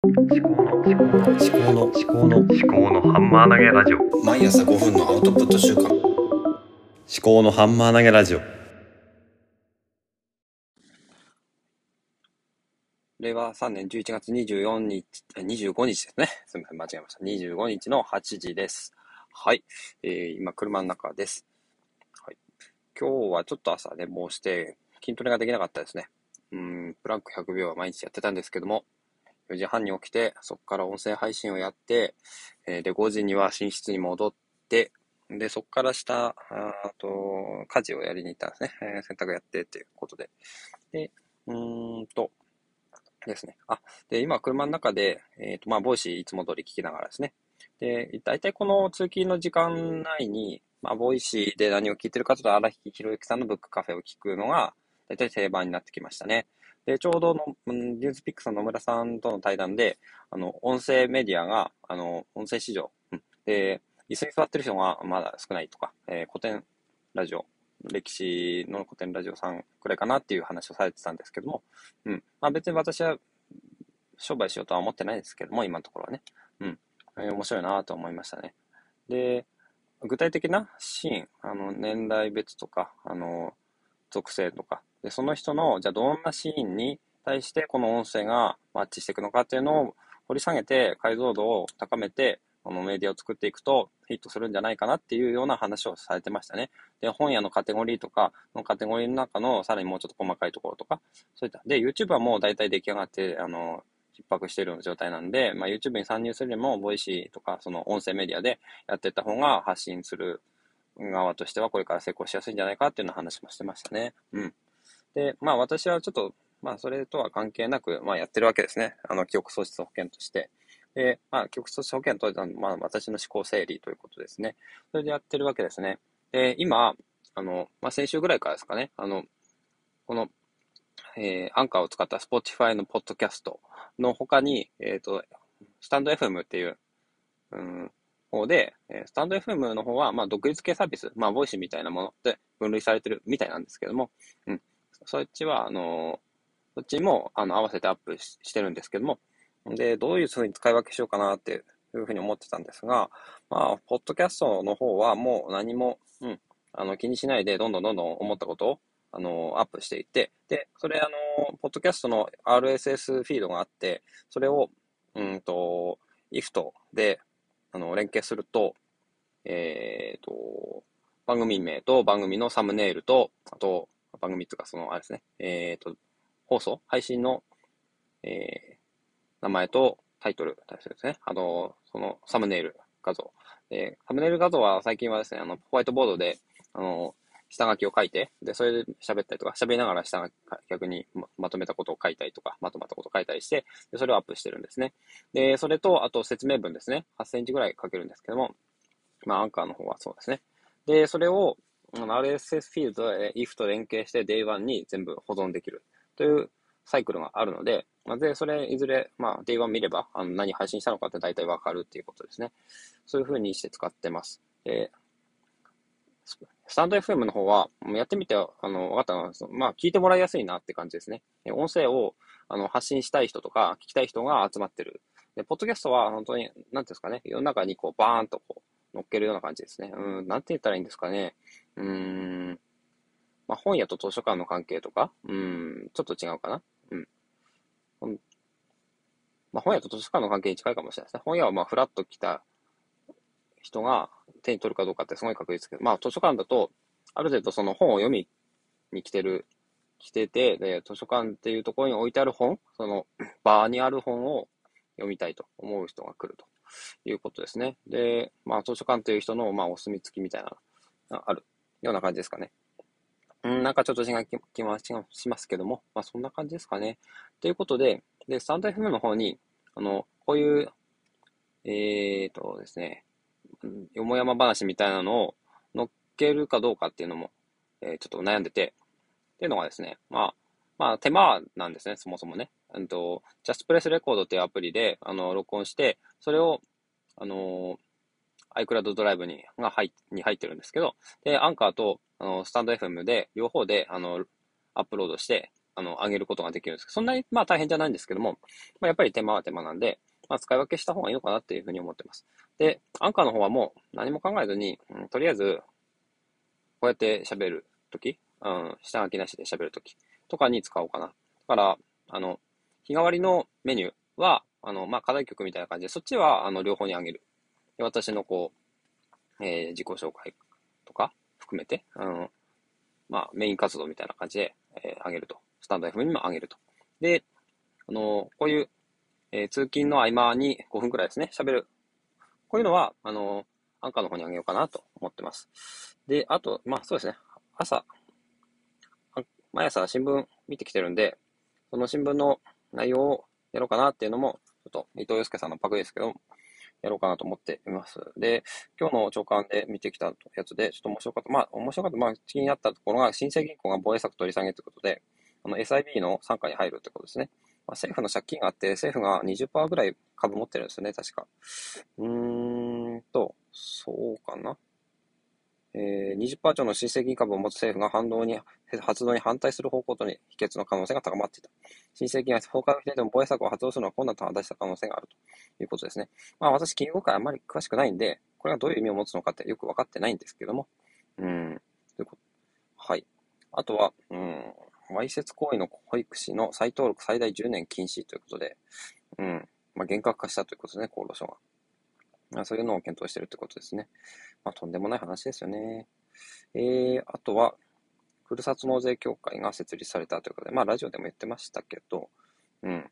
思考の思考の思考の思考の思考のハンマー投げラジオ毎朝5分のアウトプット週間思考のハンマー投げラジオ令和3年11月24日、え25日ですね。すみません、間違えました。25日の8時です。はい。えー今、車の中です。はい。今日はちょっと朝寝坊して、筋トレができなかったですね。うん、プランク100秒は毎日やってたんですけども、4時半に起きて、そこから音声配信をやって、えーで、5時には寝室に戻って、で、そこから下、あと、家事をやりに行ったんですね。えー洗濯やってっていうことで。で、うーんと、ですね。あ、で、今、車の中で、えっ、と、まあ、ボイシーいつも通り聞きながらですね。で、大体この通勤の時間内に、まあ、ボイシーで何を聞いてるかというと、荒木博行さんのブックカフェを聞くのが、大体定番になってきましたね。で、ちょうどの、うんニュースピックスの野村さんとの対談で、あの、音声メディアが、あの、音声市場、うんで、椅子に座ってる人がまだ少ないとか、えー古典ラジオ、歴史の古典ラジオさんくらいかなっていう話をされてたんですけども、うん。まあ別に私は商売しようとは思ってないですけども、今のところはね。うん。えー面白いなと思いましたね。で、具体的なシーン、あの、年代別とか、あの、属性とか、で、その人の、じゃあどんなシーンに対してこの音声がマッチしていくのかっていうのを掘り下げて、解像度を高めて、このメディアを作っていくとヒットするんじゃないかなっていうような話をされてましたね。で、本屋のカテゴリーとか、のカテゴリーの中のさらにもうちょっと細かいところとか、そういった。で、YouTube はもう大体出来上がって、あの、逼迫している状態なんで、まあ、YouTube に参入するよりも、 Voicy とか、その音声メディアでやっていった方が発信する側としては、これから成功しやすいんじゃないかっていうような話もしてましたね。うん。で、まあ、私はちょっと、まあ、それとは関係なく、まあ、やってるわけですね。あの、記憶喪失保険として。で、まあ、記憶喪失保険とは、まあ、私の思考整理ということですね。それでやってるわけですね。で、今、あの、まあ、先週ぐらいからですかね、あの、この、えーアンカーを使った Spotify のポッドキャストの他に、えっ、と、スタンド FM っていう、うん、方で、えスタンド FM の方は、まあ、独立系サービス、まあ、 Voicy みたいなもので分類されてるみたいなんですけども、うん、そっちは、あのそっちも、あの、合わせてアップししてるんですけども、で、どういうふうに使い分けしようかなっていうふうに思ってたんですが、まあ、ポッドキャストの方はもう何も、うん、あの、気にしないで、どんどんどんどん思ったことを、あの、アップしていって、で、それ、あの、ポッドキャストの RSS フィードがあって、それを、うんと、IFT で、あの、連携すると、えっ、と、番組名と番組のサムネイルと、あと、番組とか、その、あれですね、えっ、と、放送、配信の、えー名前とタイトル、タイトルですね。あの、そのサムネイル画像。で、サムネイル画像は最近はですね、あの、ホワイトボードで、あの、下書きを書いて、で、それで喋ったりとか、喋りながら下書き、逆にまとめたことを書いたりとか、まとまったことを書いたりして、で、それをアップしてるんですね。で、それと、あと説明文ですね。8センチぐらい書けるんですけども、まあ、アンカーの方はそうですね。で、それを、RSS フィールドで if と連携して Day1 に全部保存できるというサイクルがあるので、まあで、それいずれ、まあ、Day1 見れば、あの何配信したのかって大体わかるっていうことですね。そういう風にして使ってます。で、スタンド FM の方は、もうやってみて、あの、分かったのは、まあ、聞いてもらいやすいなって感じですね。音声を、あの、発信したい人とか、聞きたい人が集まってる。で、ポッドキャストは本当に、なんていうんですかね、世の中にこう、バーンとこう、乗っけるような感じですね。うん、なんて言ったらいいんですかね。うーん、まあ、本屋と図書館の関係とか、うん、ちょっと違うかな。うん。まあ、本屋と図書館の関係に近いかもしれないですね。本屋はまあ、フラッと来た人が手に取るかどうかってすごい確率ですけど、まあ、図書館だと、ある程度その本を読みに来てる、来てて、で、図書館っていうところに置いてある本、その、バーにある本を読みたいと思う人が来るということですね。で、まあ、図書館という人の、まあ、お墨付きみたいな、ああるような感じですかね。うん、なんかちょっと違う気気はしますけども、まあ、そんな感じですかね。ということで、で、スタンド FM の方に、あの、こういう、えーとですね、よもやま話みたいなのを乗っけるかどうかっていうのも、えーちょっと悩んでて、っていうのがですね、まあ、まあ、手間なんですね、そもそもね。うんと、JustPress Record っていうアプリで、あの、録音して、それを、あの、iCloud ドライブに、が入っに入ってるんですけど、で、アンカーと、あの、スタンド FM で、両方で、あの、アップロードして、あの、上げることができるんですけど、そんなに、まあ大変じゃないんですけども、まあやっぱり手間は手間なんで、まあ使い分けした方がいいのかなっていうふうに思ってます。で、アンカーの方はもう何も考えずに、うん、とりあえず、こうやって喋るとき、うん、下書きなしで喋るときとかに使おうかな。だから、あの、日替わりのメニューは、あの、まあ、課題曲みたいな感じで、そっちは、あの、両方にあげる。で私のこう、えー、自己紹介とか含めて、あの、まあ、メイン活動みたいな感じで、えー、あげると。スタンド FM にもあげると。で、あの、こういう、えー、通勤の合間に5分くらいですね、喋る。こういうのは、あの、アンカーの方にあげようかなと思ってます。で、あと、まあそうですね、朝、毎朝新聞見てきてるんで、その新聞の内容をやろうかなっていうのも、ちょっと伊藤洋介さんのパクですけど、やろうかなと思っています。で、今日の朝刊で見てきたやつで、ちょっと面白かった。まあ、面白かった。まあ、気になったところが、新生銀行が防衛策取り下げということで、あの、SIB の傘下に入るってことですね。まあ、政府の借金があって、政府が20%ぐらい株持ってるんですよね、確か。うーんと、そうかな。えー、20%の新生銀株を持つ政府が反動に、発動に反対する方向とに秘訣の可能性が高まっていた。新生銀は崩壊を否定でも防衛策を発動するのは困難と話した可能性があるということですね。まあ私、金融界あんまり詳しくないんで、これがどういう意味を持つのかってよくわかってないんですけども。うん。ということ。はい。あとは、うん。わいせつ行為の保育士の再登録最大10年禁止ということで、うん。まあ厳格化したということですね、厚労省が。まあ、そういうのを検討しているということですね。まあ、とんでもない話ですよね。えー、あとは、ふるさと納税協会が設立されたということで、まあ、ラジオでも言ってましたけど、うん。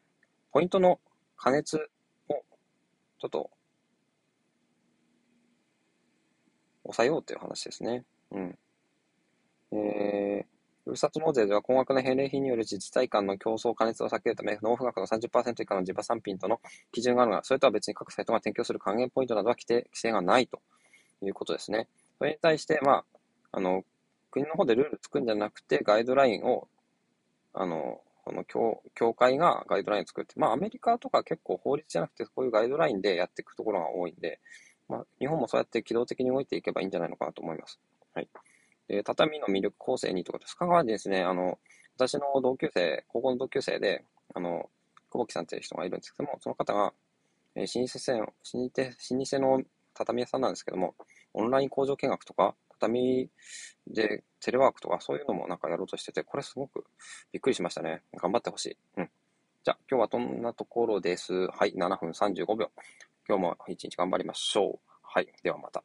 ポイントの加熱を、ちょっと、抑えようという話ですね。うん。えー、ふるさと納税では高額な返礼品による自治体間の競争加熱を避けるため、納付額の30%以下の地場産品との基準があるが、それとは別に各サイトが提供する還元ポイントなどは規定、規制がないということですね。それに対して、まあ、あの、国の方でルール作るんじゃなくて、ガイドラインを、あの、この協協会がガイドラインを作って、まあアメリカとか結構法律じゃなくてこういうガイドラインでやっていくところが多いんで、まあ日本もそうやって機動的に動いていけばいいんじゃないのかなと思います。はい。で、畳の魅力構成にとかです。香川にですね、あの、私の同級生、高校の同級生で、あの、久保木さんっていう人がいるんですけども、その方が、えー、老舗線、老舗の畳屋さんなんですけども、オンライン工場見学とか、畳でテレワークとか、そういうのもなんかやろうとしてて、これすごくびっくりしましたね。頑張ってほしい。うん。じゃあ、今日はこんなところです？はい、7分35秒。今日も一日頑張りましょう。はい、ではまた。